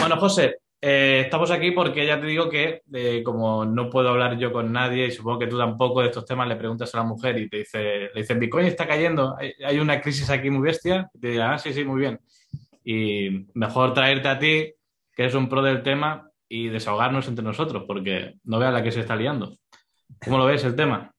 Bueno, José, eh, estamos aquí porque ya te digo que como no puedo hablar yo con nadie y supongo que tú tampoco de estos temas le preguntas a la mujer y te dice, le dicen, Bitcoin está cayendo, hay, una crisis aquí muy bestia, y te dirá, ah, sí, sí, muy bien. Y mejor traerte a ti, que eres un pro del tema, y desahogarnos entre nosotros, porque no veas la que se está liando. ¿Cómo lo ves el tema?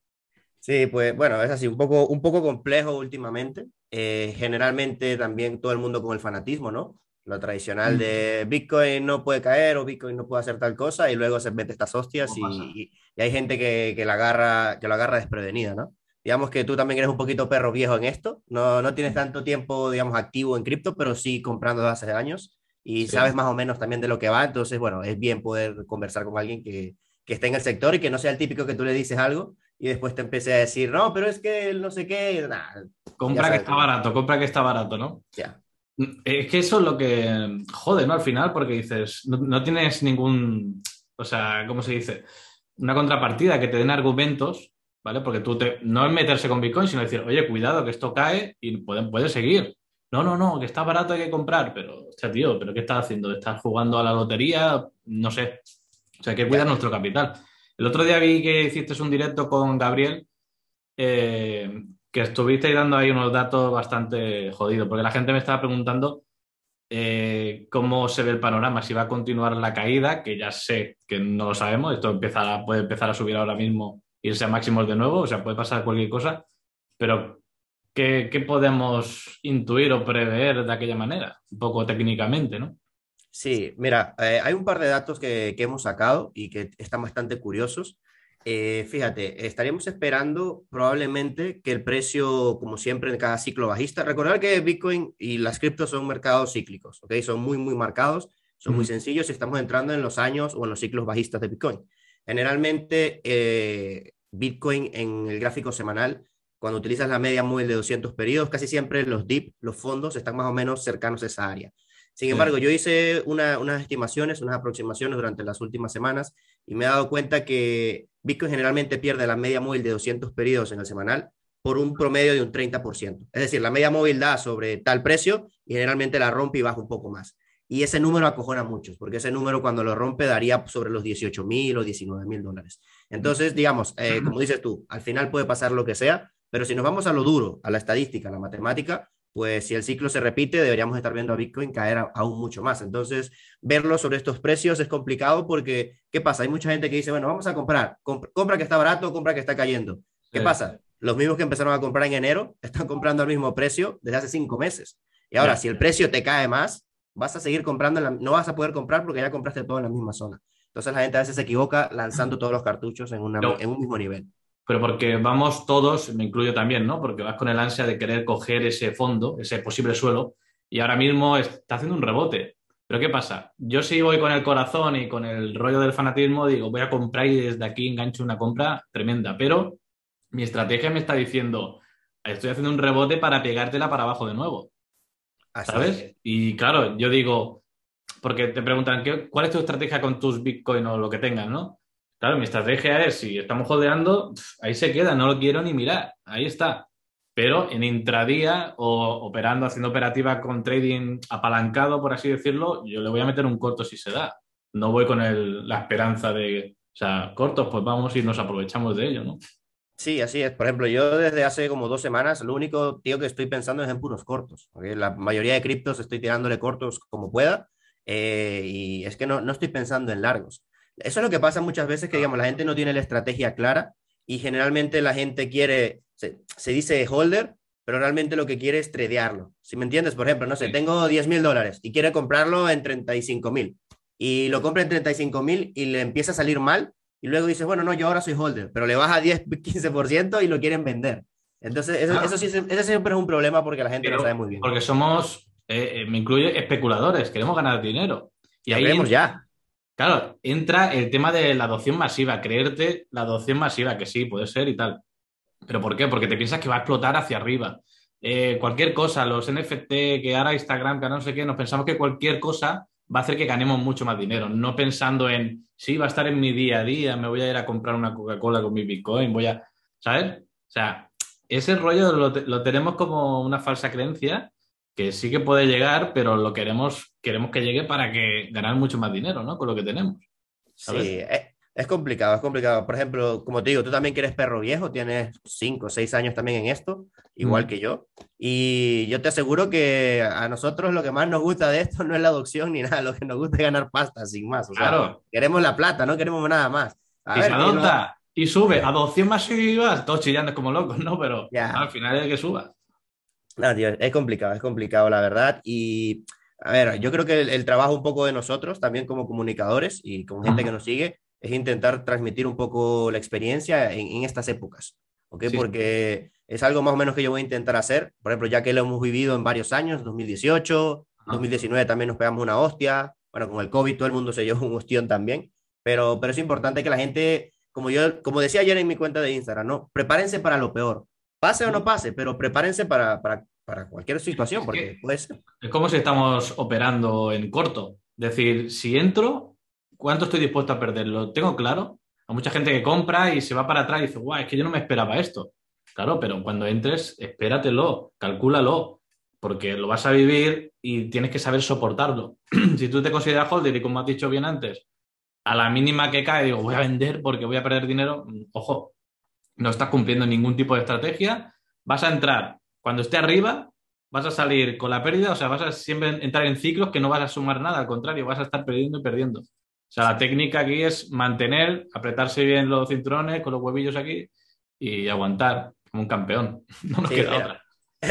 Sí, pues bueno, es así, un poco, un poco complejo últimamente. Eh, generalmente también todo el mundo con el fanatismo, ¿no? Lo tradicional de Bitcoin no puede caer o Bitcoin no puede hacer tal cosa y luego se mete estas hostias y, y, y, hay gente que, que, la agarra, que lo agarra desprevenida, ¿no? Digamos que tú también eres un poquito perro viejo en esto, no, no tienes tanto tiempo, digamos, activo en cripto, pero sí comprando desde hace años y sí. sabes más o menos también de lo que va, entonces, bueno, es bien poder conversar con alguien que, que esté en el sector y que no sea el típico que tú le dices algo y después te empiece a decir, no, pero es que no sé qué. Nah, compra que está barato, compra que está barato, ¿no? Ya. Es que eso es lo que jode, ¿no? Al final, porque dices, no, no, tienes ningún, o sea, ¿cómo se dice? Una contrapartida que te den argumentos, ¿vale? Porque tú te, no es meterse con Bitcoin, sino decir, oye, cuidado, que esto cae y puede, puede seguir. No, no, no, que está barato, hay que comprar, pero, o sea, tío, ¿pero qué estás haciendo? ¿Estás jugando a la lotería? No sé. O sea, hay que cuidar nuestro capital. El otro día vi que hiciste un directo con Gabriel, eh, que estuvisteis dando ahí unos datos bastante jodidos, porque la gente me estaba preguntando eh, cómo se ve el panorama, si va a continuar la caída, que ya sé que no lo sabemos, esto puede empezar a subir ahora mismo, irse a máximos de nuevo, o sea, puede pasar cualquier cosa, pero ¿qué, qué podemos intuir o prever de aquella manera? Un poco técnicamente, ¿no? Sí, mira, eh, hay un par de datos que, que, hemos sacado y que están bastante curiosos. Eh, fíjate, estaríamos esperando probablemente que el precio, como siempre en cada ciclo bajista, recordar que Bitcoin y las criptos son mercados cíclicos, ¿ok? Son muy, muy marcados, son muy sencillos y estamos entrando en los años o en los ciclos bajistas de Bitcoin. Generalmente, eh, Bitcoin en el gráfico semanal, cuando utilizas la media móvil de 200 periodos, casi siempre los DIP, los fondos, están más o menos cercanos a esa área. Sin embargo, yo hice una, unas estimaciones, unas aproximaciones durante las últimas semanas y me he dado cuenta que Bitcoin generalmente pierde la media móvil de 200 periodos en el semanal por un promedio de un 30%. Es decir, la media móvil da sobre tal precio y generalmente la rompe y baja un poco más. Y ese número acojona a muchos, porque ese número cuando lo rompe daría sobre los 18 mil o 19 mil dólares. Entonces, digamos, eh, como dices tú, al final puede pasar lo que sea, pero si nos vamos a lo duro, a la estadística, a la matemática, pues si el ciclo se repite, deberíamos estar viendo a Bitcoin caer a, aún mucho más. Entonces, verlo sobre estos precios es complicado porque, ¿qué pasa? Hay mucha gente que dice, bueno, vamos a comprar, Comp compra que está barato, compra que está cayendo. ¿Qué sí. pasa? Los mismos que empezaron a comprar en enero están comprando al mismo precio desde hace cinco meses. Y ahora, sí. si el precio te cae más, vas a seguir comprando, la, no vas a poder comprar porque ya compraste todo en la misma zona. Entonces la gente a veces se equivoca lanzando todos los cartuchos en, una, no. en un mismo nivel pero porque vamos todos, me incluyo también, ¿no? Porque vas con el ansia de querer coger ese fondo, ese posible suelo, y ahora mismo está haciendo un rebote. Pero ¿qué pasa? Yo sí voy con el corazón y con el rollo del fanatismo, digo, voy a comprar y desde aquí engancho una compra tremenda, pero mi estrategia me está diciendo, estoy haciendo un rebote para pegártela para abajo de nuevo. Así ¿Sabes? Es. Y claro, yo digo, porque te preguntan, ¿qué, ¿cuál es tu estrategia con tus Bitcoin o lo que tengas, no? Claro, mi estrategia es, si estamos jodeando, ahí se queda, no lo quiero ni mirar, ahí está. Pero en intradía o operando, haciendo operativa con trading apalancado, por así decirlo, yo le voy a meter un corto si se da. No voy con la esperanza de, o sea, cortos, pues vamos y nos aprovechamos de ello, ¿no? Sí, así es. Por ejemplo, yo desde hace como dos semanas, lo único, tío, que estoy pensando es en puros cortos. Porque la mayoría de criptos estoy tirándole cortos como pueda. Eh, y es que no, no estoy pensando en largos. Eso es lo que pasa muchas veces, que digamos, la gente no tiene la estrategia clara y generalmente la gente quiere, se, se dice holder, pero realmente lo que quiere es tradearlo. Si me entiendes, por ejemplo, no sé, sí. tengo 10 mil dólares y quiere comprarlo en 35 mil y lo compra en 35 mil y le empieza a salir mal y luego dice, bueno, no, yo ahora soy holder, pero le baja 10, 15% y lo quieren vender. Entonces, eso, ah. eso, sí, eso siempre es un problema porque la gente pero, no sabe muy bien. Porque somos, eh, me incluye, especuladores, queremos ganar dinero. Y ahí ya. Claro, entra el tema de la adopción masiva, creerte la adopción masiva, que sí, puede ser y tal. ¿Pero por qué? Porque te piensas que va a explotar hacia arriba. Eh, cualquier cosa, los NFT, que ahora Instagram, que no sé qué, nos pensamos que cualquier cosa va a hacer que ganemos mucho más dinero, no pensando en, sí, va a estar en mi día a día, me voy a ir a comprar una Coca-Cola con mi Bitcoin, voy a, ¿sabes? O sea, ese rollo lo, lo tenemos como una falsa creencia que sí que puede llegar, pero lo queremos, queremos que llegue para que ganar mucho más dinero, ¿no? Con lo que tenemos. Sí, es, complicado, es complicado. Por ejemplo, como te digo, tú también que eres perro viejo, tienes cinco o seis años también en esto, igual mm. que yo. Y yo te aseguro que a nosotros lo que más nos gusta de esto no es la adopción ni nada, lo que nos gusta es ganar pasta, sin más. claro. queremos la plata, no queremos nada más. y se adopta y sube a 200 masivas, todos chillando como locos, ¿no? Pero al final es que suba. No, tío, es complicado, es complicado, la verdad. Y, a ver, yo creo que el, trabajo un poco de nosotros, también como comunicadores y como gente que nos sigue, es intentar transmitir un poco la experiencia en, estas épocas, ¿ok? Porque es algo más o menos que yo voy a intentar hacer. Por ejemplo, ya que lo hemos vivido en varios años, 2018, 2019 también nos pegamos una hostia. Bueno, con el COVID todo el mundo se llevó un hostión también. Pero, pero es importante que la gente, como yo, como decía ayer en mi cuenta de Instagram, ¿no? Prepárense para lo peor pase o no pase, pero prepárense para, para, para cualquier situación, porque puede ser. Es como si estamos operando en corto. Es decir, si entro, ¿cuánto estoy dispuesto a perder? Lo tengo claro. Hay mucha gente que compra y se va para atrás y dice, guau, es que yo no me esperaba esto. Claro, pero cuando entres, espératelo, calcúlalo, porque lo vas a vivir y tienes que saber soportarlo. si tú te consideras holder y como has dicho bien antes, a la mínima que cae, digo, voy a vender porque voy a perder dinero, ojo, no estás cumpliendo ningún tipo de estrategia, vas a entrar cuando esté arriba, vas a salir con la pérdida, o sea, vas a siempre entrar en ciclos que no vas a sumar nada, al contrario, vas a estar perdiendo y perdiendo. O sea, la técnica aquí es mantener, apretarse bien los cinturones con los huevillos aquí y aguantar como un campeón. No nos queda mira. otra.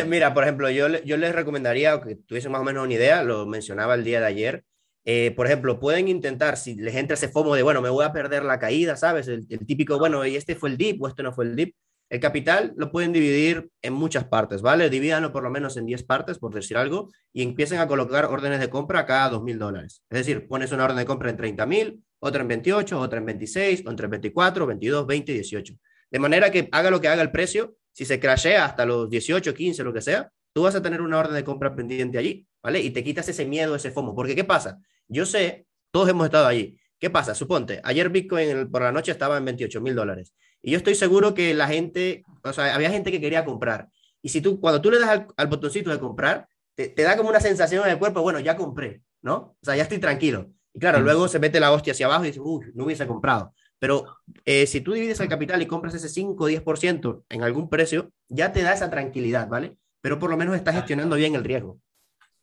Mira, por ejemplo, yo, yo les recomendaría que tuviesen más o menos una idea, lo mencionaba el día de ayer, eh, por ejemplo, pueden intentar, si les entra ese FOMO de, bueno, me voy a perder la caída, ¿sabes? El, típico, bueno, y este fue el dip o este no fue el dip. El capital lo pueden dividir en muchas partes, ¿vale? Divídanlo por lo menos en 10 partes, por decir algo, y empiecen a colocar órdenes de compra cada 2.000 dólares. Es decir, pones una orden de compra en 30.000, otra en 28, otra en 26, otra en 24, 22, 20 y 18. De manera que haga lo que haga el precio, si se crashea hasta los 18, 15, lo que sea, tú vas a tener una orden de compra pendiente allí, ¿vale? Y te quitas ese miedo, ese FOMO. Porque, ¿qué pasa? Yo sé, todos hemos estado allí. ¿Qué pasa? Suponte, ayer Bitcoin por la noche estaba en 28 mil dólares. Y yo estoy seguro que la gente, o sea, había gente que quería comprar. Y si tú, cuando tú le das al, botoncito de comprar, te, da como una sensación en el cuerpo, bueno, ya compré, ¿no? O sea, ya estoy tranquilo. Y claro, luego se mete la hostia hacia abajo y dice, uy, no hubiese comprado. Pero eh, si tú divides el capital y compras ese 5 o 10% en algún precio, ya te da esa tranquilidad, ¿vale? Pero por lo menos estás gestionando bien el riesgo.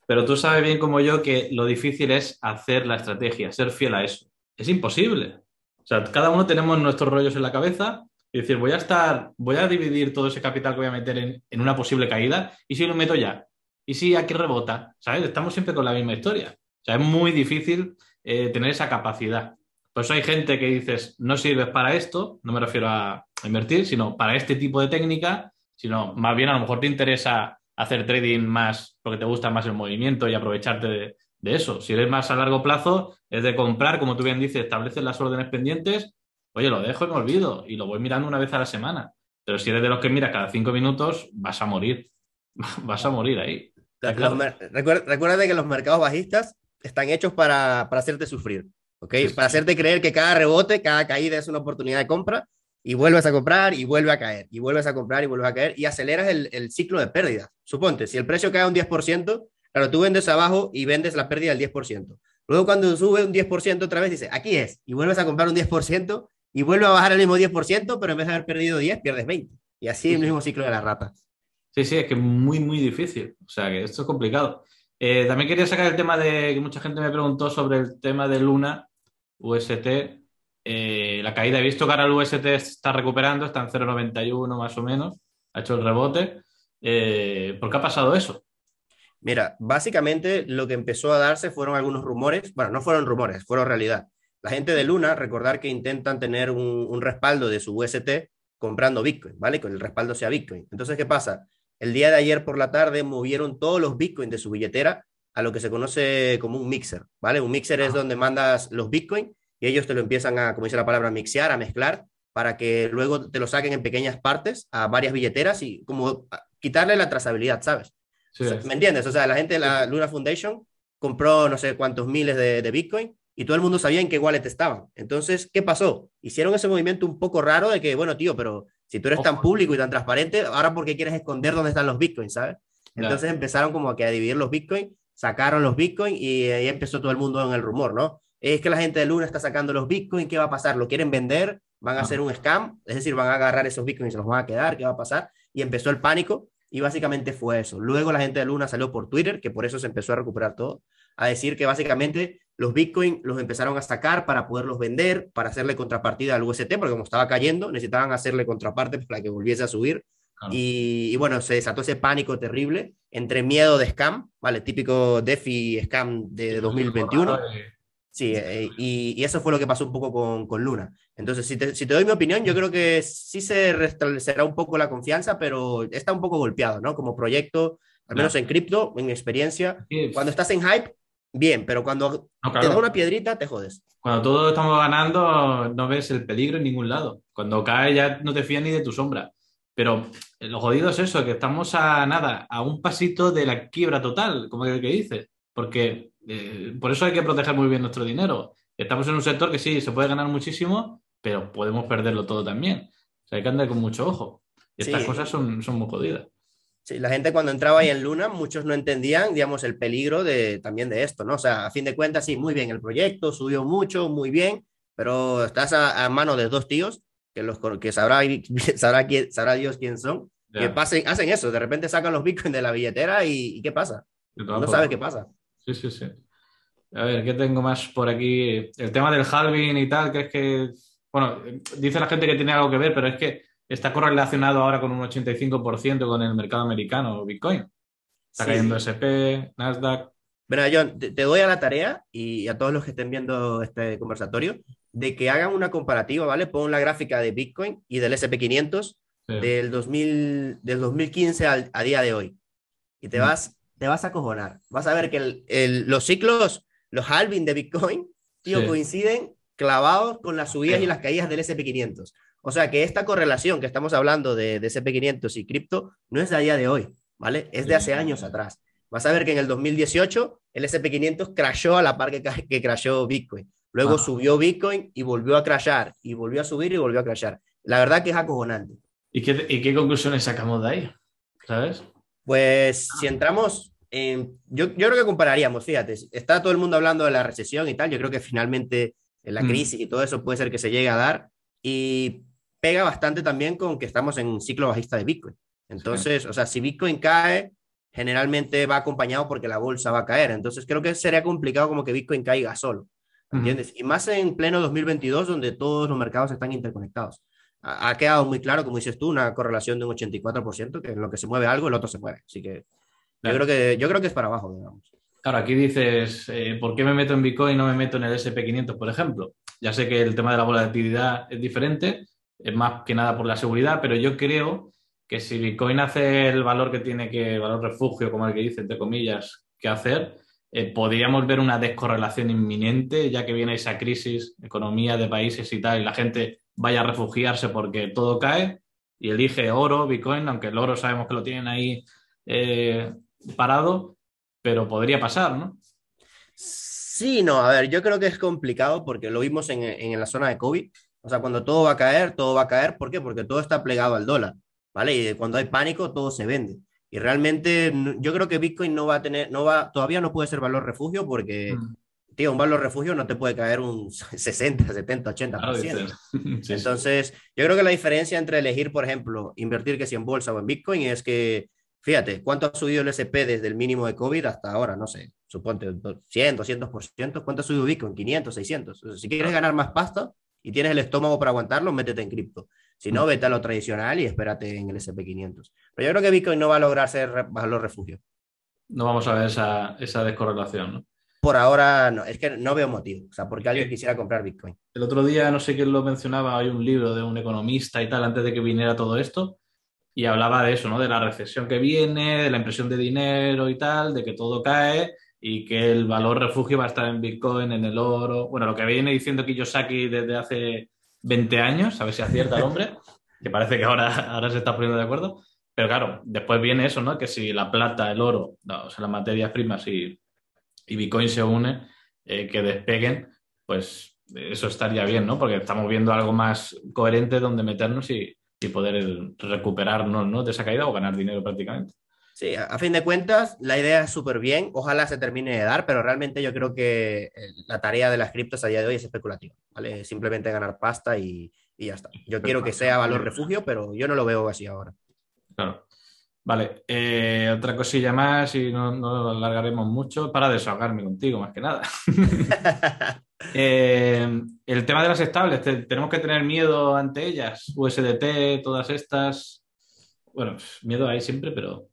Pero tú sabes bien como yo que lo difícil es hacer la estrategia, ser fiel a eso. Es imposible. O sea, cada uno tenemos nuestros rollos en la cabeza y decir, voy a estar, voy a dividir todo ese capital que voy a meter en, una posible caída y si lo meto ya. Y si aquí rebota, ¿sabes? Estamos siempre con la misma historia. O sea, es muy difícil eh, tener esa capacidad. Por eso hay gente que dices, no sirves para esto, no me refiero a invertir, sino para este tipo de técnica, sino más bien a lo mejor te interesa hacer trading más porque te gusta más el movimiento y aprovecharte de, eso. Si eres más a largo plazo, es de comprar, como tú bien dices, estableces las órdenes pendientes, oye, lo dejo y me olvido y lo voy mirando una vez a la semana. Pero si eres de los que miras cada cinco minutos, vas a morir. vas a morir ahí. Recuerda, que los mercados bajistas están hechos para, hacerte sufrir, ¿ok? Para hacerte creer que cada rebote, cada caída es una oportunidad de compra y vuelves a comprar y vuelve a caer, y vuelves a comprar y vuelves a caer, y aceleras el, el ciclo de pérdidas. Suponte, si el precio cae un 10%, claro, tú vendes abajo y vendes la pérdida del 10%. Luego cuando sube un 10% otra vez, dice, aquí es, y vuelves a comprar un 10% y vuelve a bajar el mismo 10%, pero en vez de haber perdido 10, pierdes 20. Y así el mismo ciclo de la rata. Sí, sí, es que es muy, muy difícil. O sea, que esto es complicado. Eh, también quería sacar el tema de que mucha gente me preguntó sobre el tema de Luna, UST. Eh, la caída, he visto que ahora el UST está recuperando, está en 0,91 más o menos, ha hecho el rebote. Eh, ¿Por qué ha pasado eso? Mira, básicamente lo que empezó a darse fueron algunos rumores, bueno, no fueron rumores, fueron realidad. La gente de Luna, recordar que intentan tener un, respaldo de su UST comprando Bitcoin, ¿vale? Que el respaldo sea Bitcoin. Entonces, ¿qué pasa? El día de ayer por la tarde movieron todos los Bitcoin de su billetera a lo que se conoce como un mixer, ¿vale? Un mixer es donde mandas los Bitcoin y ellos te lo empiezan a, como dice la palabra, mixear, a mezclar, para que luego te lo saquen en pequeñas partes a varias billeteras y como quitarle la trazabilidad, ¿sabes? ¿Me entiendes? O sea, la gente de la Luna Foundation compró no sé cuántos miles de, Bitcoin y todo el mundo sabía en qué wallet estaban. Entonces, ¿qué pasó? Hicieron ese movimiento un poco raro de que, bueno, tío, pero si tú eres tan público y tan transparente, ahora ¿por qué quieres esconder dónde están los Bitcoins, ¿sabes? Entonces empezaron como que a dividir los Bitcoin, sacaron los Bitcoin y ahí empezó todo el mundo en el rumor, ¿no? Es que la gente de Luna está sacando los Bitcoin, ¿qué va a pasar? ¿Lo quieren vender? ¿Van a hacer un scam? Es decir, van a agarrar esos Bitcoin y se los van a quedar, ¿qué va a pasar? Y empezó el pánico y básicamente fue eso. Luego la gente de Luna salió por Twitter, que por eso se empezó a recuperar todo, a decir que básicamente los Bitcoin los empezaron a sacar para poderlos vender, para hacerle contrapartida al UST, porque como estaba cayendo, necesitaban hacerle contraparte para que volviese a subir. Y, bueno, se desató ese pánico terrible entre miedo de scam, ¿vale? Típico DeFi scam de 2021. Sí, eh, y, eso fue lo que pasó un poco con, con Luna. Entonces, si te, si te, doy mi opinión, yo creo que sí se restablecerá un poco la confianza, pero está un poco golpeado, ¿no? Como proyecto, al menos en cripto, en experiencia. Cuando estás en hype, bien, pero cuando te da una piedrita, te jodes. Cuando todos estamos ganando, no ves el peligro en ningún lado. Cuando cae ya no te fías ni de tu sombra. Pero lo jodido es eso, que estamos a nada, a un pasito de la quiebra total, como que, que dices. Porque eh, por eso hay que proteger muy bien nuestro dinero. Estamos en un sector que sí, se puede ganar muchísimo, pero podemos perderlo todo también. O sea, hay que andar con mucho ojo. Y estas cosas son, son muy jodidas. Sí, la gente cuando entraba ahí en Luna, muchos no entendían, digamos, el peligro de, también de esto, ¿no? O sea, a fin de cuentas, sí, muy bien, el proyecto subió mucho, muy bien, pero estás a, a mano de dos tíos, que, los, que sabrá, sabrá, quién, sabrá Dios quién son, que pasen, hacen eso, de repente sacan los bitcoins de la billetera y, ¿qué pasa? No sabes qué pasa. Sí, sí, sí. A ver, ¿qué tengo más por aquí? El tema del halving y tal, que es que, bueno, dice la gente que tiene algo que ver, pero es que está correlacionado ahora con un 85% con el mercado americano, Bitcoin. Está cayendo SP, Nasdaq. Bueno, John, te, doy a la tarea y a todos los que estén viendo este conversatorio de que hagan una comparativa, ¿vale? Pon la gráfica de Bitcoin y del SP500 del, 2000, del 2015 al, a día de hoy. Y te vas, te vas a cojonar. Vas a ver que el, los ciclos, los halving de Bitcoin, tío, coinciden clavados con las subidas y las caídas del SP500. O sea que esta correlación que estamos hablando de, de SP500 y cripto no es de a día de hoy, ¿vale? Es de hace años atrás. Vas a ver que en el 2018 el SP500 crashó a la par que, que crashó Bitcoin. Luego subió Bitcoin y volvió a crashar, y volvió a subir y volvió a crashar. La verdad que es acojonante. ¿Y qué, y qué conclusiones sacamos de ahí? ¿Sabes? Pues si entramos en... Yo, yo creo que compararíamos, fíjate, está todo el mundo hablando de la recesión y tal, yo creo que finalmente la mm. crisis y todo eso puede ser que se llegue a dar. Y pega bastante también con que estamos en un ciclo bajista de Bitcoin. Entonces, o sea, si Bitcoin cae, generalmente va acompañado porque la bolsa va a caer. Entonces, creo que sería complicado como que Bitcoin caiga solo. ¿Entiendes? Y más en pleno 2022, donde todos los mercados están interconectados. Ha, quedado muy claro, como dices tú, una correlación de un 84%, que en lo que se mueve algo, el otro se mueve. Así que yo, creo que yo creo que es para abajo, digamos. Claro, aquí dices, eh, ¿por qué me meto en Bitcoin y no me meto en el SP500, por ejemplo? Ya sé que el tema de la volatilidad es diferente, es más que nada por la seguridad, pero yo creo que si Bitcoin hace el valor que tiene que, valor refugio, como el que dice, entre comillas, que hacer, eh, podríamos ver una descorrelación inminente, ya que viene esa crisis, economía de países y tal, y la gente vaya a refugiarse porque todo cae y elige oro, Bitcoin, aunque el oro sabemos que lo tienen ahí eh, parado, pero podría pasar, ¿no? Sí, no, a ver, yo creo que es complicado porque lo vimos en, en la zona de COVID o sea, cuando todo va a caer, todo va a caer. ¿Por qué? Porque todo está plegado al dólar, ¿vale? Y cuando hay pánico, todo se vende. Y realmente yo creo que Bitcoin no va a tener, no va, todavía no puede ser valor refugio porque, mm. tío, un valor refugio no te puede caer un 60, 70, 80%. Entonces, yo creo que la diferencia entre elegir, por ejemplo, invertir que si en bolsa o en Bitcoin es que, fíjate, ¿cuánto ha subido el SP desde el mínimo de COVID hasta ahora? No sé, suponte 100, 200%. ¿Cuánto ha subido Bitcoin? 500, 600. si quieres ganar más pasta, y tienes el estómago para aguantarlo, métete en cripto. Si no, mm. vete a lo tradicional y espérate en el SP500. Pero yo creo que Bitcoin no va a lograr ser valor refugio. No vamos a ver esa, esa descorrelación, ¿no? Por ahora no, es que no veo motivo, o sea, porque alguien quisiera comprar Bitcoin. El otro día, no sé quién lo mencionaba, hay un libro de un economista y tal, antes de que viniera todo esto, y hablaba de eso, ¿no? De la recesión que viene, de la impresión de dinero y tal, de que todo cae y que el valor refugio va a estar en Bitcoin, en el oro. Bueno, lo que viene diciendo Kiyosaki desde hace 20 años, a ver si acierta el hombre, que parece que ahora, ahora se está poniendo de acuerdo. Pero claro, después viene eso, ¿no? Que si la plata, el oro, o sea, las materias primas y, y Bitcoin se unen, eh, que despeguen, pues eso estaría bien, ¿no? Porque estamos viendo algo más coherente donde meternos y, y poder recuperarnos ¿no? de esa caída o ganar dinero prácticamente. Sí, a, fin de cuentas, la idea es súper bien, ojalá se termine de dar, pero realmente yo creo que eh, la tarea de las criptos a día de hoy es especulativa, ¿vale? Simplemente ganar pasta y, y ya está. Yo quiero que sea valor refugio, pero yo no lo veo así ahora. Claro. Vale, eh, otra cosilla más y no, no, lo alargaremos mucho para desahogarme contigo, más que nada. eh, el tema de las estables, tenemos que tener miedo ante ellas, USDT, todas estas. Bueno, miedo hay siempre, pero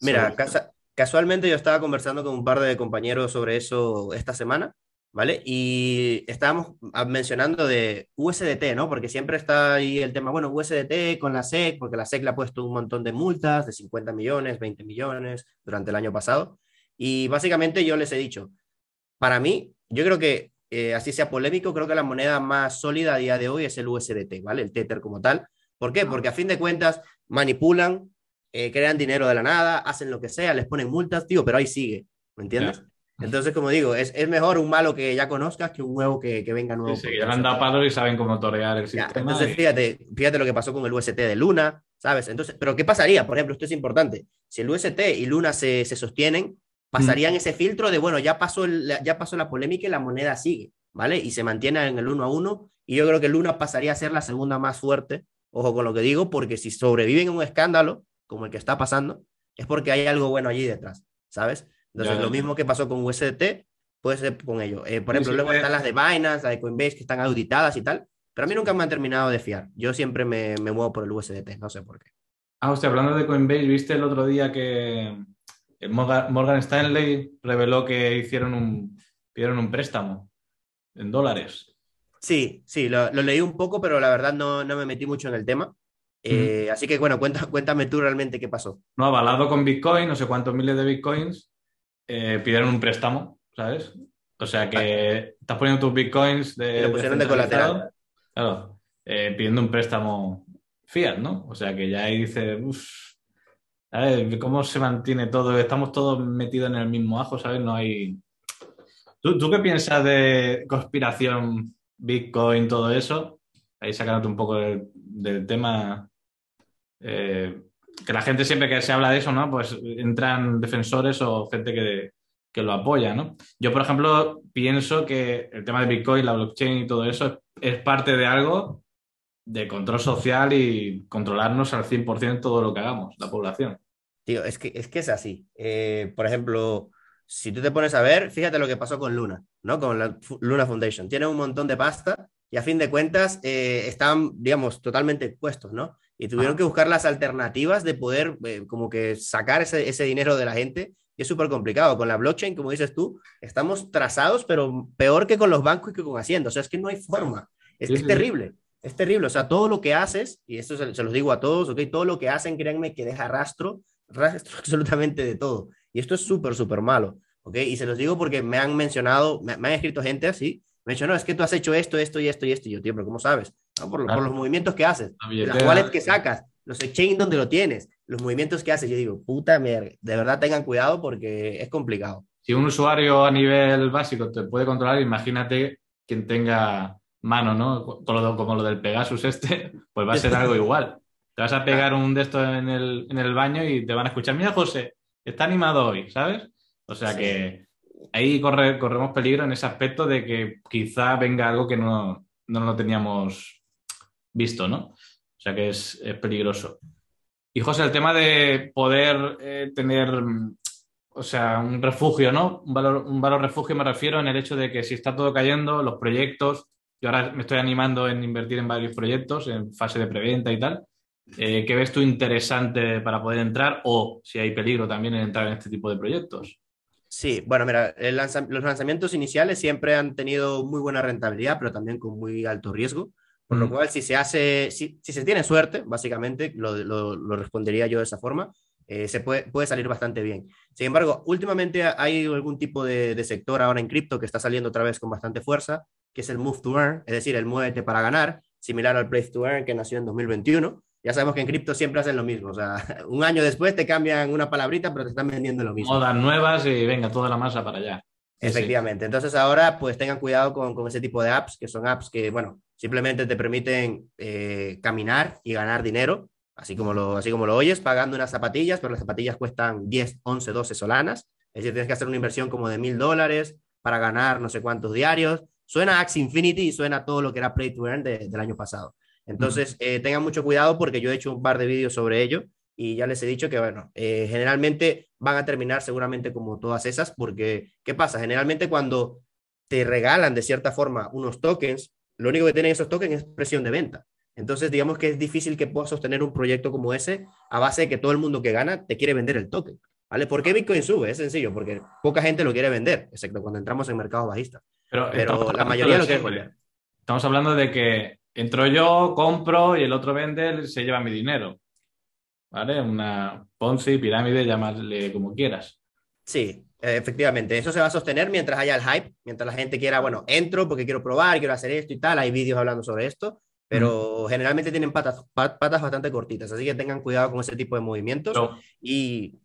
Mira, casa, casualmente yo estaba conversando con un par de compañeros sobre eso esta semana, ¿vale? Y estábamos mencionando de USDT, ¿no? Porque siempre está ahí el tema, bueno, USDT con la SEC, porque la SEC le ha puesto un montón de multas de 50 millones, 20 millones durante el año pasado. Y básicamente yo les he dicho, para mí, yo creo que, eh, así sea polémico, creo que la moneda más sólida a día de hoy es el USDT, ¿vale? El Tether como tal. ¿Por qué? Porque a fin de cuentas manipulan eh, crean dinero de la nada, hacen lo que sea, les ponen multas, tío, pero ahí sigue, ¿me entiendes? Entonces, como digo, es, es, mejor un malo que ya conozcas que un nuevo que, que venga nuevo. Sí, sí ya han dado y saben cómo torear el sistema. entonces, fíjate, fíjate lo que pasó con el UST de Luna, ¿sabes? Entonces, pero ¿qué pasaría? Por ejemplo, esto es importante. Si el UST y Luna se, se sostienen, pasarían mm. ese filtro de, bueno, ya pasó, el, ya pasó la polémica y la moneda sigue, ¿vale? Y se mantiene en el uno a uno. Y yo creo que Luna pasaría a ser la segunda más fuerte, ojo con lo que digo, porque si sobreviven a un escándalo, como el que está pasando, es porque hay algo bueno allí detrás, ¿sabes? Entonces, lo mismo que pasó con USDT, puede ser con ello. Eh, por ejemplo, luego están las de Binance, las de Coinbase, que están auditadas y tal, pero a mí nunca me han terminado de fiar. Yo siempre me, me muevo por el USDT, no sé por qué. Ah, hostia, hablando de Coinbase, ¿viste el otro día que Morgan, Morgan Stanley reveló que hicieron un, pidieron un préstamo en dólares? Sí, sí, lo, lo, leí un poco, pero la verdad no, no me metí mucho en el tema. Eh, así que bueno, cuenta, cuéntame tú realmente qué pasó. No, avalado con Bitcoin, no sé cuántos miles de Bitcoins, eh, pidieron un préstamo, ¿sabes? O sea que estás poniendo tus Bitcoins de... lo pusieron de colateral. Claro, eh, pidiendo un préstamo fiat, ¿no? O sea que ya ahí dice, uff, ¿cómo se mantiene todo? Estamos todos metidos en el mismo ajo, ¿sabes? No hay... ¿Tú, ¿Tú, qué piensas de conspiración, Bitcoin, todo eso? Ahí sacándote un poco del, del tema eh, que la gente siempre que se habla de eso, ¿no? Pues entran defensores o gente que, que, lo apoya, ¿no? Yo, por ejemplo, pienso que el tema de Bitcoin, la blockchain y todo eso es parte de algo de control social y controlarnos al 100% todo lo que hagamos, la población. Tío, es que es, que es así. Eh, por ejemplo, si tú te pones a ver, fíjate lo que pasó con Luna, ¿no? Con la Luna Foundation. Tiene un montón de pasta y a fin de cuentas eh, estaban, digamos, totalmente expuestos, ¿no? y tuvieron que buscar las alternativas de poder eh, como que sacar ese, ese, dinero de la gente. Y es súper complicado. Con la blockchain, como dices tú, estamos trazados, pero peor que con los bancos y que con Hacienda. O sea, es que no hay forma. Es, es terrible. Es terrible. O sea, todo lo que haces, y esto se, se los digo a todos, ¿ok? Todo lo que hacen, créanme que deja rastro, rastro absolutamente de todo. Y esto es súper, súper malo. ¿ok? Y se los digo porque me han mencionado, me, me han escrito gente así, me dicho, no, es que tú has hecho esto, esto y esto y esto. Y yo, tío, pero ¿cómo sabes? Por, los movimientos que haces, las wallets que sacas, los exchange donde lo tienes, los movimientos que haces. Yo digo, puta mierda, de verdad tengan cuidado porque es complicado. Si un usuario a nivel básico te puede controlar, imagínate quien tenga mano, ¿no? Como lo del Pegasus este, pues va a ser algo igual. Te vas a pegar un de estos en el, en el baño y te van a escuchar, mira José, está animado hoy, ¿sabes? O sea sí. que ahí corre, corremos peligro en ese aspecto de que quizá venga algo que no, no lo teníamos visto, ¿no? O sea que es, es peligroso. Y José, el tema de poder eh, tener, o sea, un refugio, ¿no? Un valor, un valor refugio me refiero en el hecho de que si está todo cayendo, los proyectos, yo ahora me estoy animando en invertir en varios proyectos, en fase de preventa y tal. Eh, ¿Qué ves tú interesante para poder entrar o si hay peligro también en entrar en este tipo de proyectos? Sí, bueno, mira, lanza los lanzamientos iniciales siempre han tenido muy buena rentabilidad, pero también con muy alto riesgo. Por lo cual, si se hace, si, si se tiene suerte, básicamente, lo, lo, lo, respondería yo de esa forma, eh, se puede, puede salir bastante bien. Sin embargo, últimamente hay algún tipo de, de sector ahora en cripto que está saliendo otra vez con bastante fuerza, que es el Move to Earn, es decir, el muévete para ganar, similar al Play to Earn que nació en 2021. Ya sabemos que en cripto siempre hacen lo mismo, o sea, un año después te cambian una palabrita, pero te están vendiendo lo mismo. Modas nuevas y venga, toda la masa para allá. Efectivamente. Sí. Entonces ahora pues tengan cuidado con, con, ese tipo de apps, que son apps que, bueno, simplemente te permiten eh, caminar y ganar dinero, así como lo, así como lo oyes, pagando unas zapatillas, pero las zapatillas cuestan 10, 11, 12 solanas. Es decir, tienes que hacer una inversión como de mil dólares para ganar no sé cuántos diarios. Suena Axe Infinity y suena todo lo que era Play to Earn del año pasado. Entonces, eh, tengan mucho cuidado porque yo he hecho un par de vídeos sobre ello y ya les he dicho que, bueno, eh, generalmente van a terminar seguramente como todas esas porque, ¿qué pasa? Generalmente cuando te regalan de cierta forma unos tokens, lo único que tienen esos tokens es presión de venta. Entonces, digamos que es difícil que puedas sostener un proyecto como ese a base de que todo el mundo que gana te quiere vender el token. ¿Vale? ¿Por qué Bitcoin sube? Es sencillo, porque poca gente lo quiere vender, excepto cuando entramos en mercados bajistas. Pero, la mayoría lo. Estamos hablando de que entro yo, compro y el otro vende, se lleva mi dinero. ¿Vale? Una Ponzi, pirámide, llamarle como quieras. Sí, efectivamente. Eso se va a sostener mientras haya el hype, mientras la gente quiera, bueno, entro porque quiero probar, quiero hacer esto y tal. Hay vídeos hablando sobre esto, pero generalmente tienen patas, patas bastante cortitas, así que tengan cuidado con ese tipo de movimientos. y...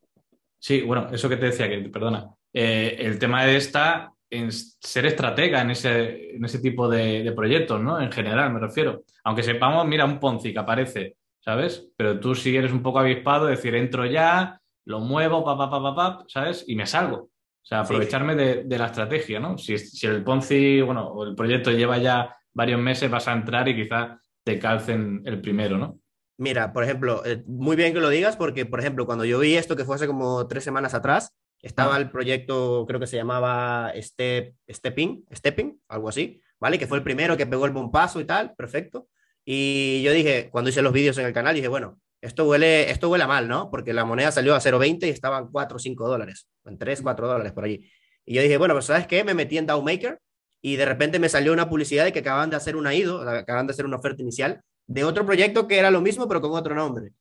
Sí, bueno, eso que te decía, que perdona. Eh, el tema de esta en ser estratega en ese, en ese tipo de, proyectos, ¿no? En general, me refiero. Aunque sepamos, mira, un Ponzi que aparece, ¿sabes? Pero tú si eres un poco avispado, decir, entro ya, lo muevo, pa, pa, pa, pa, ¿sabes? Y me salgo. O sea, aprovecharme de, la estrategia, ¿no? Si, si el Ponzi, bueno, o el proyecto lleva ya varios meses, vas a entrar y quizás te calcen el primero, ¿no? Mira, por ejemplo, eh, muy bien que lo digas porque, por ejemplo, cuando yo vi esto que fue hace como tres semanas atrás, estaba el proyecto, creo que se llamaba Step, Stepping, Stepping, algo así, ¿vale? Que fue el primero que pegó el bombazo y tal, perfecto. Y yo dije, cuando hice los vídeos en el canal, dije, bueno, esto huele, esto huele mal, ¿no? Porque la moneda salió a 0.20 y estaban 4 o 5 dólares, en 3, 4 dólares por allí. Y yo dije, bueno, pues ¿sabes qué? Me metí en Maker y de repente me salió una publicidad de que acaban de hacer una IDO, acaban de hacer una oferta inicial de otro proyecto que era lo mismo pero con otro nombre.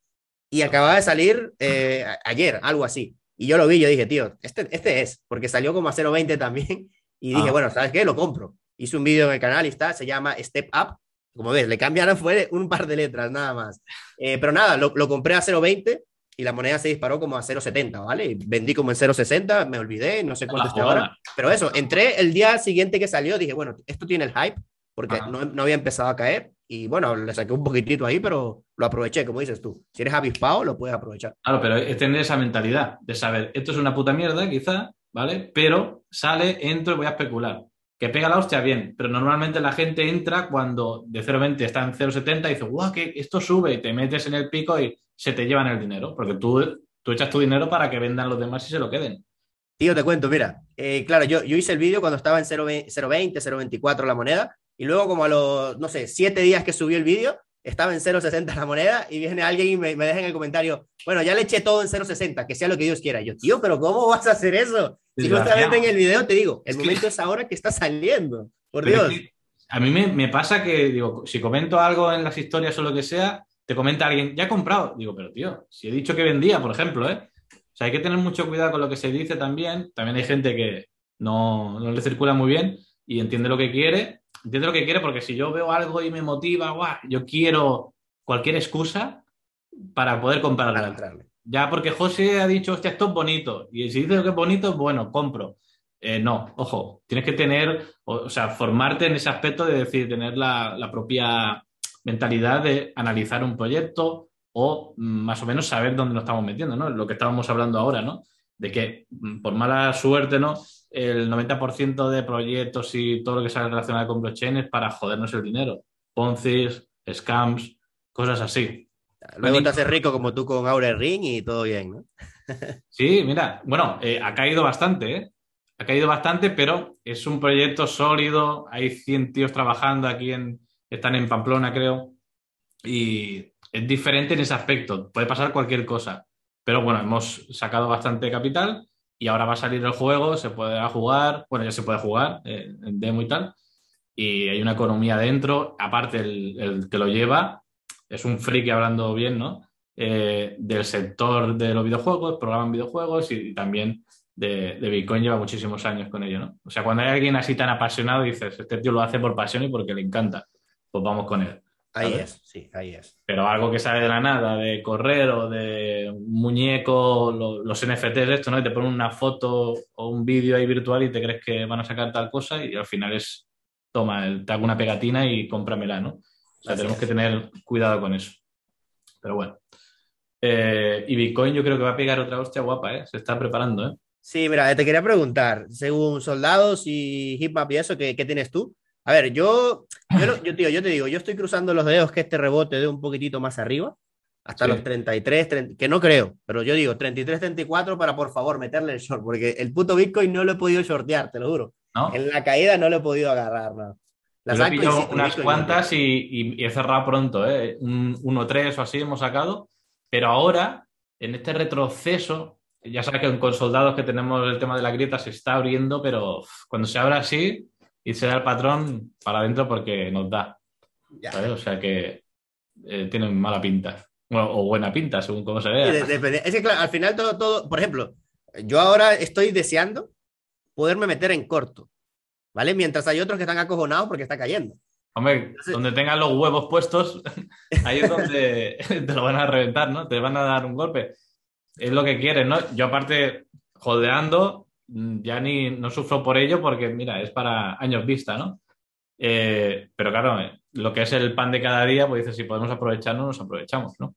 Y acababa de salir eh, ayer, algo así. Y yo lo vi, yo dije, tío, este, este es, porque salió como a 0.20 también. Y dije, ah. bueno, ¿sabes qué? Lo compro. Hice un vídeo en el canal y está, se llama Step Up. Como ves, le cambiaron fue un par de letras, nada más. Eh, pero nada, lo, lo compré a 0.20 y la moneda se disparó como a 0.70, ¿vale? Y vendí como en 0.60, me olvidé, no sé cuánto está ahora. Pero eso, entré el día siguiente que salió, dije, bueno, esto tiene el hype, porque no, no, había empezado a caer. Y bueno, le saqué un poquitito ahí, pero lo aproveché, como dices tú. Si eres avispado, lo puedes aprovechar. Claro, pero es tener esa mentalidad de saber, esto es una puta mierda, quizá, ¿vale? Pero sale, entro y voy a especular. Que pega la hostia, bien, pero normalmente la gente entra cuando de 0,20 está en 0,70 y dice, guau, que esto sube y te metes en el pico y se te llevan el dinero, porque tú, tú echas tu dinero para que vendan los demás y se lo queden. Tío, te cuento, mira, eh, claro, yo, yo hice el vídeo cuando estaba en 0,20, 0,24 la moneda y luego como a los, no sé, siete días que subió el vídeo, estaba en 0.60 la moneda y viene alguien y me, me, deja en el comentario, bueno, ya le eché todo en 0.60, que sea lo que Dios quiera. yo, tío, pero ¿cómo vas a hacer eso? Si justamente en el video te digo, el momento es ahora que está saliendo, por Dios. a mí me, me, pasa que, digo, si comento algo en las historias o lo que sea, te comenta alguien, ya he comprado. Digo, pero tío, si he dicho que vendía, por ejemplo, ¿eh? O sea, hay que tener mucho cuidado con lo que se dice también. También hay gente que no, no le circula muy bien y entiende lo que quiere entiendo lo que quiere porque si yo veo algo y me motiva, guau, yo quiero cualquier excusa para poder comprarlo. Ya porque José ha dicho, hostia, esto es bonito. Y si dice que es bonito, bueno, compro. Eh, no, ojo, tienes que tener, o, sea, formarte en ese aspecto de decir, tener la, la, propia mentalidad de analizar un proyecto o mm, más o menos saber dónde nos estamos metiendo, ¿no? Lo que estábamos hablando ahora, ¿no? De que mm, por mala suerte, ¿no? El 90% de proyectos y todo lo que sale relacionado con blockchain es para jodernos el dinero. Poncis, scams, cosas así. Luego te haces rico como tú con Aure Ring y todo bien, ¿no? sí, mira, bueno, eh, ha caído bastante, ¿eh? Ha caído bastante, pero es un proyecto sólido. Hay 100 tíos trabajando aquí en. Están en Pamplona, creo. Y es diferente en ese aspecto. Puede pasar cualquier cosa. Pero bueno, hemos sacado bastante capital y ahora va a salir el juego, se puede jugar, bueno, ya se puede jugar eh, en demo y tal, y hay una economía dentro, aparte el, que lo lleva es un friki hablando bien, ¿no? Eh, del sector de los videojuegos, programan videojuegos y, también de, Bitcoin lleva muchísimos años con ello, ¿no? O sea, cuando hay alguien así tan apasionado, dices, este tío lo hace por pasión y porque le encanta, pues vamos con él. Ahí es, sí, ahí es. Pero algo que sale de la nada, de correr o de muñeco, los NFTs, esto, ¿no? Y te ponen una foto o un vídeo ahí virtual y te crees que van a sacar tal cosa y al final es, toma, te hago una pegatina y cómpramela, ¿no? O sea, tenemos que tener cuidado con eso. Pero bueno. Eh, y Bitcoin yo creo que va a pegar otra hostia guapa, ¿eh? Se está preparando, ¿eh? Sí, mira, te quería preguntar, según soldados y hip hop y eso, ¿qué, qué tienes tú? A ver, yo, yo, yo, tío, yo te digo, yo estoy cruzando los dedos que este rebote dé un poquitito más arriba, hasta Sí. los 33, 30, que no creo, pero yo digo 33, 34 para por favor meterle el short, porque el puto Bitcoin no lo he podido shortear, te lo juro. ¿No? En la caída no lo he podido agarrar, no. La Yo he pillado unas Bitcoin cuantas y, y- y he cerrado pronto, ¿eh? Un 1-3 o así hemos sacado. Pero ahora, en este retroceso, ya sabes que con soldados que tenemos el tema de la grieta se está abriendo, pero cuando se abra así y se da el patrón para adentro porque nos da. O sea que eh, tienen mala pinta. Bueno, o buena pinta, según cómo se vea. Es que claro, al final todo, todo, por ejemplo, yo ahora estoy deseando poderme meter en corto, ¿vale? Mientras hay otros que están acojonados porque está cayendo. Hombre, Entonces- donde tengan los huevos puestos, ahí es donde te lo van a reventar, ¿no? Te van a dar un golpe. Es lo que quieren, ¿no? Yo aparte, holdeando, ya ni no sufro por ello porque, mira, es para años vista, ¿no? Eh, pero claro, eh, lo que es el pan de cada día, pues dices, si podemos aprovecharnos, nos aprovechamos, ¿no? O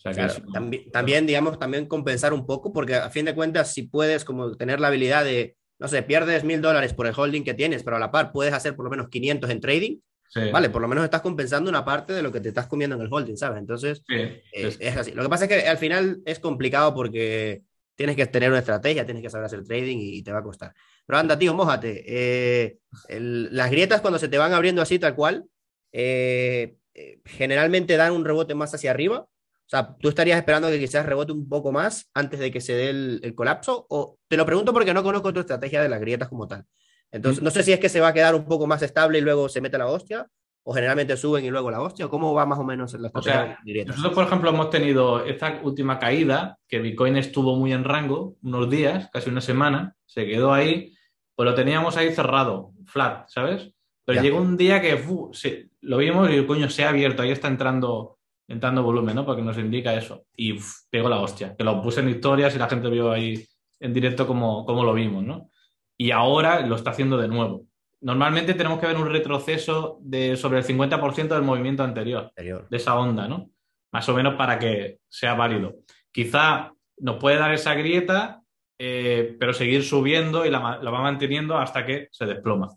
sea que Claro, es- también, también, digamos, también compensar un poco, porque a fin de cuentas, si puedes como tener la habilidad de, no sé, pierdes mil dólares por el holding que tienes, pero a la par puedes hacer por lo menos 500 en trading, sí, vale, por lo menos estás compensando una parte de lo que te estás comiendo en el holding, ¿sabes? Entonces, sí, eh, es así. Lo que pasa es que al final es complicado porque tienes que tener una estrategia, tienes que saber hacer trading y, y te va a costar. Pero anda, tío, mójate. Eh, el- las grietas cuando se te van abriendo así tal cual, eh, eh, generalmente dan un rebote más hacia arriba. O sea, ¿tú estarías esperando que quizás rebote un poco más antes de que se dé el, el colapso? O te lo pregunto porque no conozco tu estrategia de las grietas como tal. Entonces, Mm. no sé si es que se va a quedar un poco más estable y luego se mete la hostia, o generalmente suben y luego la hostia, o cómo va más o menos la O sea. Nosotros, por ejemplo, hemos tenido esta última caída, que Bitcoin estuvo muy en rango, unos días, casi una semana, se quedó ahí, pues lo teníamos ahí cerrado, flat, ¿sabes? Pero Ya. llegó un día que fu, lo vimos y coño, se ha abierto, ahí está entrando, entrando volumen, ¿no? Porque nos indica eso. Y uf, pegó la hostia, que lo puse en historias y la gente vio ahí en directo como, como lo vimos, ¿no? Y ahora lo está haciendo de nuevo. Normalmente tenemos que ver un retroceso de sobre el 50% del movimiento anterior Anterior. de esa onda, ¿no? Más o menos para que sea válido. Quizá nos puede dar esa grieta, eh, pero seguir subiendo y la, va manteniendo hasta que se desploma.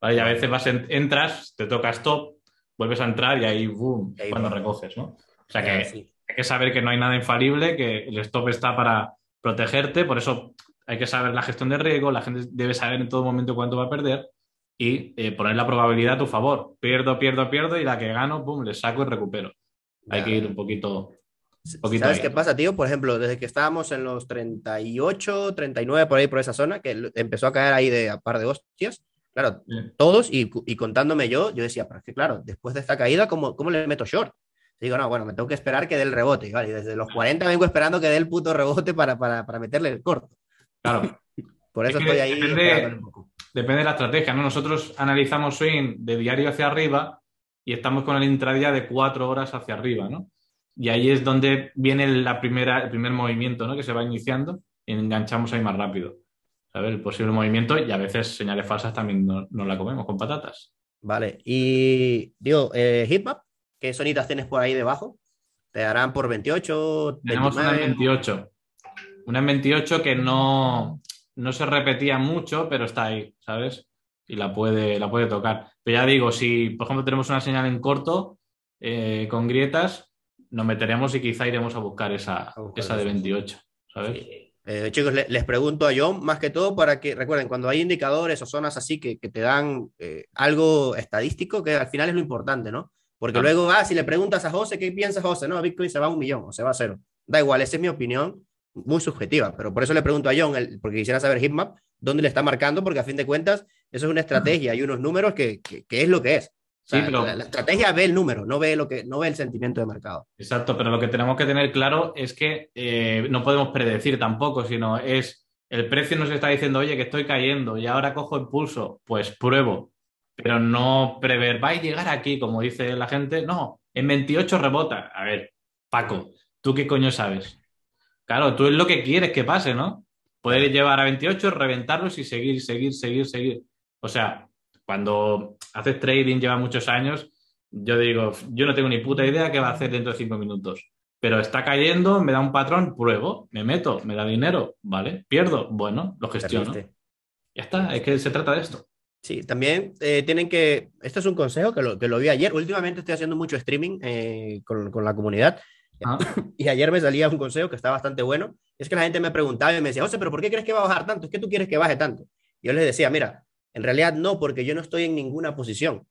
¿vale? Y a veces vas en- entras, te toca stop, vuelves a entrar y ahí, boom, Ahí cuando recoges, ¿no? O sea Ya, que sí. hay que saber que no hay nada infalible, que el stop está para protegerte, por eso hay que saber la gestión de riesgo, la gente debe saber en todo momento cuánto va a perder y eh, poner la probabilidad a tu favor. Pierdo, pierdo, pierdo y la que gano, pum, le saco y recupero. Hay Ya. que ir un poquito, poquito ¿Sabes ahí. qué pasa, tío? Por ejemplo, desde que estábamos en los 38, 39, por ahí, por esa zona, que empezó a caer ahí de a par de hostias, claro, todos y, y contándome yo, yo decía, pero es que claro, después de esta caída, ¿cómo, cómo le meto short? Digo, no, bueno, me tengo que esperar que dé el rebote, ¿vale? Y desde los 40 vengo esperando que dé el puto rebote para, para, para meterle el corto. Claro, Por eso Es que estoy ahí depende- esperándole un poco. Depende de la estrategia, ¿no? Nosotros analizamos swing de diario hacia arriba y estamos con el intradía de cuatro horas hacia arriba, ¿no? Y ahí es donde viene la primera, el primer movimiento, ¿no? Que se va iniciando y enganchamos ahí más rápido. ¿Sabes? El posible movimiento y a veces señales falsas también no, no la comemos con patatas. Vale, y digo, eh, Hitmap, ¿qué sonitas tienes por ahí debajo? ¿Te darán por 28, Tenemos una en 29? 28. Una en 28 que no, no se repetía mucho, pero está ahí, ¿sabes? Y la puede, la puede tocar. Pero ya digo, si por ejemplo tenemos una señal en corto eh, con grietas, nos meteremos y quizá iremos a buscar esa, A buscar esa de esas. 28, ¿sabes? Eh, chicos, le- les pregunto a John más que todo para que recuerden, cuando hay indicadores o zonas así que, que te dan eh, algo estadístico, que al final es lo importante, ¿no? Porque Claro. luego, ah, si le preguntas a José, ¿qué piensa José? No, Bitcoin se va a un millón o se va a cero. Da igual, esa es mi opinión, muy subjetiva, pero por eso le pregunto a John, el- porque quisiera saber Hitmap, dónde le está marcando, porque a fin de cuentas, eso es una estrategia y unos números que, que- que es lo que es. O sea, Sí, pero- la, la estrategia ve el número, no ve, lo que, no ve el sentimiento de mercado. Exacto, pero lo que tenemos que tener claro es que eh, no podemos predecir tampoco, sino es el precio nos está diciendo, oye, que estoy cayendo y ahora cojo impulso, pues pruebo, pero no prever, va a llegar aquí, como dice la gente, no, en 28 rebota. A ver, Paco, ¿tú qué coño sabes? Claro, tú es lo que quieres que pase, ¿no? Poder llevar a 28, reventarlos y seguir, seguir, seguir, seguir. O sea, cuando haces trading, lleva muchos años, yo digo, yo no tengo ni puta idea qué va a hacer dentro de cinco minutos. pero está cayendo, me da un patrón, pruebo, me meto, me da dinero, ¿vale? Pierdo, bueno, lo gestiono. Ya está, es que se trata de esto. Sí, también eh, tienen que, esto es un consejo que lo, que lo vi ayer, últimamente estoy haciendo mucho streaming eh, con, con, la comunidad ah. y ayer me salía un consejo que está bastante bueno, es que la gente me preguntaba y me decía, José, pero ¿por qué crees que va a bajar tanto? Es que tú quieres que baje tanto. yo les decía, mira, en realidad no, porque yo no estoy en ninguna posición,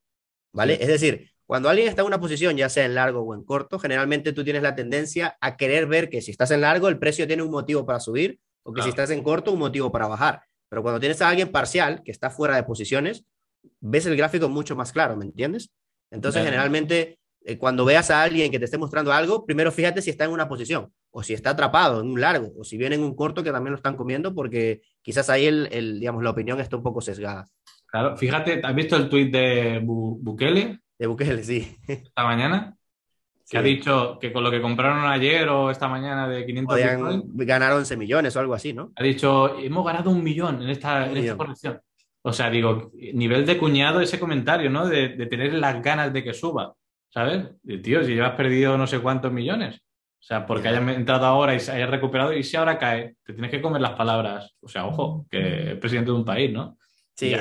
¿vale? Es decir, cuando alguien está en una posición, ya sea en largo o en corto, generalmente tú tienes la tendencia a querer ver que si estás en largo, el precio tiene un motivo para subir, o que si estás en corto, un motivo para bajar. Pero cuando tienes a alguien parcial que está fuera de posiciones, ves el gráfico mucho más claro, ¿me entiendes? Entonces, generalmente, eh, cuando veas a alguien que te esté mostrando algo, primero fíjate si está en una posición, o si está atrapado en un largo, o si viene en un corto que también lo están comiendo, porque quizás ahí el, digamos, la opinión está un poco sesgada. Claro, fíjate, ¿has visto el tuit de Bukele? De Bukele, sí. Esta mañana. Que ha dicho que con lo que compraron ayer o esta mañana de 500 Podían ganar 11 millones o algo así, ¿no? Ha dicho, hemos ganado un millón en esta, corrección. O sea, digo, nivel de cuñado ese comentario, ¿no? De, tener las ganas de que suba, ¿sabes? tío, si llevas perdido no sé cuántos millones. O sea, porque hayas entrado ahora y se hayas recuperado y si ahora cae, te tienes que comer las palabras. O sea, ojo, que es presidente de un país, ¿no? Sí.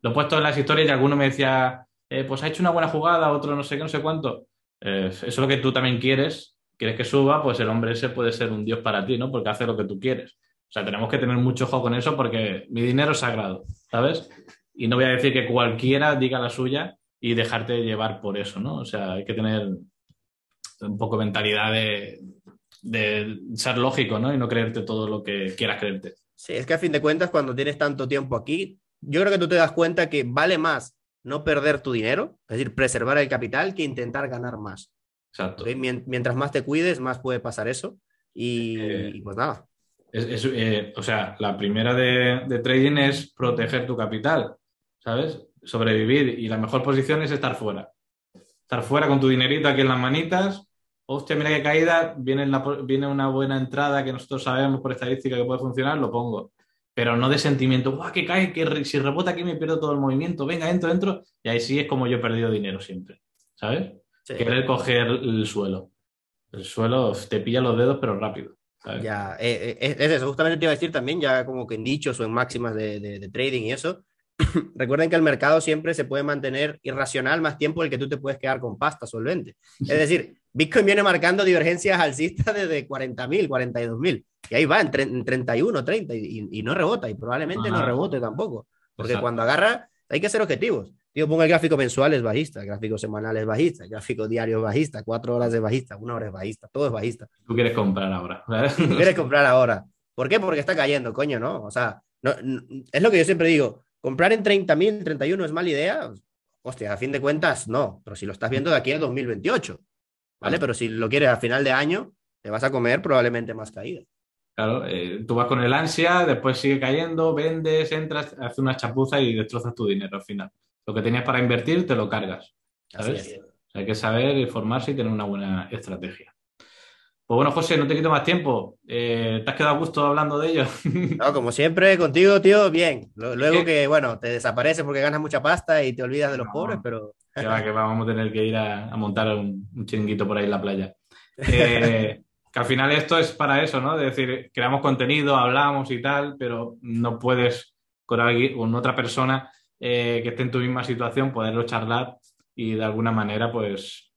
Lo he puesto en las historias y alguno me decía, eh, pues ha hecho una buena jugada, otro no sé qué, no sé cuánto. Eh, eso es lo que tú también quieres, quieres que suba, pues el hombre ese puede ser un dios para ti, ¿no? Porque hace lo que tú quieres. O sea, tenemos que tener mucho ojo con eso porque mi dinero es sagrado, ¿sabes? Y no voy a decir que cualquiera diga la suya y dejarte llevar por eso, ¿no? O sea, hay que tener un poco mentalidad de, de ser lógico, ¿no? Y no creerte todo lo que quieras creerte. Sí, es que a fin de cuentas, cuando tienes tanto tiempo aquí, yo creo que tú te das cuenta que vale más no perder tu dinero, es decir, preservar el capital, que intentar ganar más. Exacto. Mientras más te cuides, más puede pasar eso. Y, pues nada. Eh, o sea, la primera de, trading es proteger tu capital, ¿sabes? Sobrevivir. Y la mejor posición es estar fuera. Estar fuera con tu dinerito aquí en las manitas. Hostia, mira qué caída, viene, viene una buena entrada que nosotros sabemos por estadística que puede funcionar, lo pongo pero no de sentimiento, ¡guau, que cae! Que si rebota aquí me pierdo todo el movimiento, venga, entro, entro, y ahí sí es como yo he perdido dinero siempre, ¿sabes? Querer coger el suelo. El suelo te pilla los dedos, pero rápido. Ya, eh, eh, es eso, justamente te iba a decir también, ya como que en dichos o en máximas de, de, trading y eso, recuerden que el mercado siempre se puede mantener irracional más tiempo el que tú te puedes quedar con pasta solvente. Es decir, Bitcoin viene marcando divergencias alcistas desde 40.000, 42.000. Y ahí va, en, 31, 30, y, no rebota, y probablemente no rebote tampoco. Porque cuando agarra, hay que ser objetivos. Digo, ponga el gráfico mensual es bajista, el gráfico semanal es bajista, el gráfico diario es bajista, cuatro horas es bajista, una hora es bajista, todo es bajista. Tú quieres comprar ahora. Tú quieres comprar ahora. ¿Por qué? Porque está cayendo, coño, ¿no? O sea, no, es lo que yo siempre digo, comprar en 30.000, 31 es mala idea. Hostia, a fin de cuentas, no, pero si lo estás viendo de aquí a 2028, ¿vale? Pero si lo quieres a final de año, te vas a comer probablemente más caída. Claro, eh, tú vas con el ansia, después sigue cayendo, vendes, entras, haces una chapuza y destrozas tu dinero al final. Lo que tenías para invertir te lo cargas. ¿sabes? hay que saber informarse y tener una buena estrategia. Pues bueno, José, no te quito más tiempo. Eh, ¿Te has quedado a gusto hablando de ello? No, como siempre, contigo, tío, bien. Luego que, bueno, te desapareces porque ganas mucha pasta y te olvidas de los pobres, pero... Que va, que vamos a tener que ir a, montar un, un, chinguito por ahí en la playa. Eh, que al final esto es para eso, ¿no? Es decir, creamos contenido, hablamos y tal, pero no puedes con, alguien, con otra persona eh, que esté en tu misma situación poderlo charlar y de alguna manera, pues,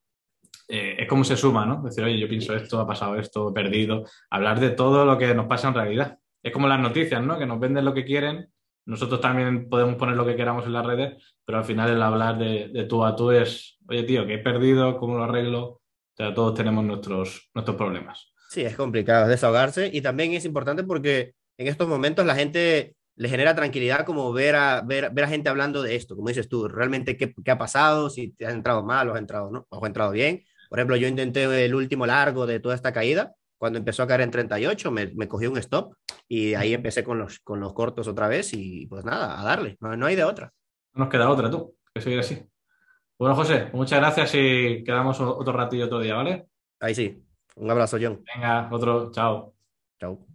eh, es como se suma, ¿no? Decir, oye, yo pienso esto, ha pasado esto, he perdido. Hablar de todo lo que nos pasa en realidad. Es como las noticias, ¿no? Que nos venden lo que quieren. Nosotros también podemos poner lo que queramos en las redes, pero al final el hablar de, de tú a tú es, oye, tío, que he perdido, ¿cómo lo arreglo? todos tenemos nuestros, nuestros problemas. Sí, es complicado, desahogarse y también es importante porque en estos momentos la gente le genera tranquilidad como ver a, ver, ver a gente hablando de esto, como dices tú, realmente qué, qué ha pasado, si te has entrado mal o has entrado, ¿no? o has entrado bien. Por ejemplo, yo intenté el último largo de toda esta caída, cuando empezó a caer en 38, me, me cogí un stop y ahí empecé con los, con los cortos otra vez y pues nada, a darle, no, no hay de otra. No nos queda otra, tú, que seguir así. Bueno, José, muchas gracias y quedamos otro ratillo otro día, ¿vale? Ahí sí. Un abrazo, John. Venga, otro. Chao. Chao.